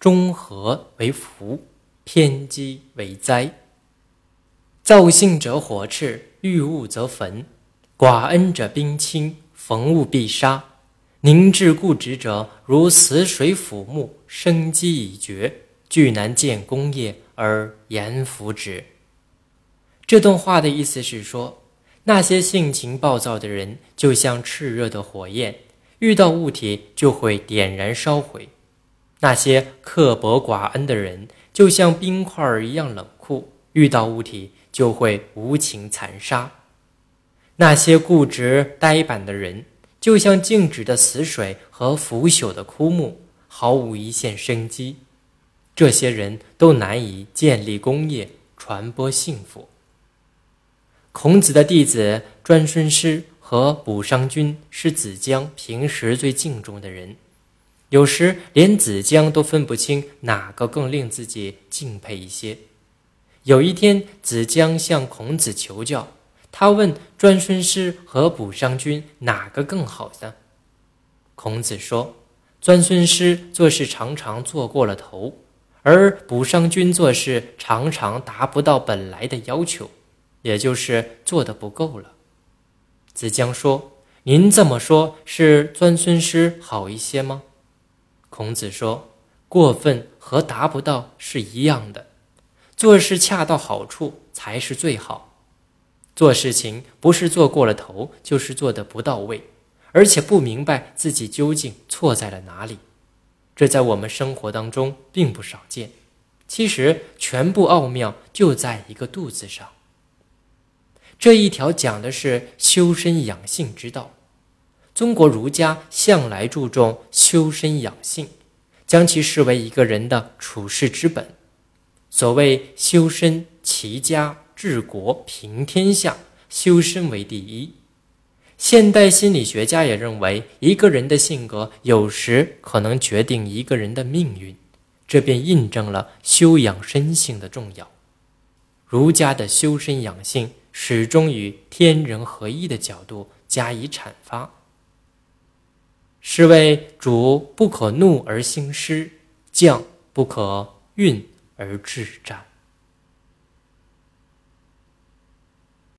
中和为福，偏激为灾。造性者火炽，遇物则焚；寡恩者冰清，逢物必杀。凝滞固执者，如死水腐木，生机已绝，俱难建功业而言福之。这段话的意思是说，那些性情暴躁的人，就像炽热的火焰，遇到物体就会点燃烧毁；那些刻薄寡恩的人，就像冰块儿一样冷酷，遇到物体就会无情残杀；那些固执呆板的人，就像静止的死水和腐朽的枯木，毫无一线生机。这些人都难以建立功业，传播幸福。孔子的弟子专孙师和卜商君是子江平时最敬重的人，有时连子江都分不清哪个更令自己敬佩一些。有一天，子江向孔子求教。他问专孙师和卜商君哪个更好呢？孔子说：“专孙师做事常常做过了头，而卜商君做事常常达不到本来的要求，也就是做的不够了。”子江说：“您这么说，是专孙师好一些吗？”孔子说：“过分和达不到是一样的，做事恰到好处才是最好。”做事情不是做过了头，就是做的不到位，而且不明白自己究竟错在了哪里。这在我们生活当中并不少见。其实，全部奥妙就在一个“度”字上。这一条讲的是修身养性之道。中国儒家向来注重修身养性，将其视为一个人的处世之本。所谓修身齐家。治国平天下，修身为第一。现代心理学家也认为，一个人的性格有时可能决定一个人的命运，这便印证了修养身性的重要。儒家的修身养性始终与天人合一的角度加以阐发，是谓主不可怒而兴师，将不可运而致战。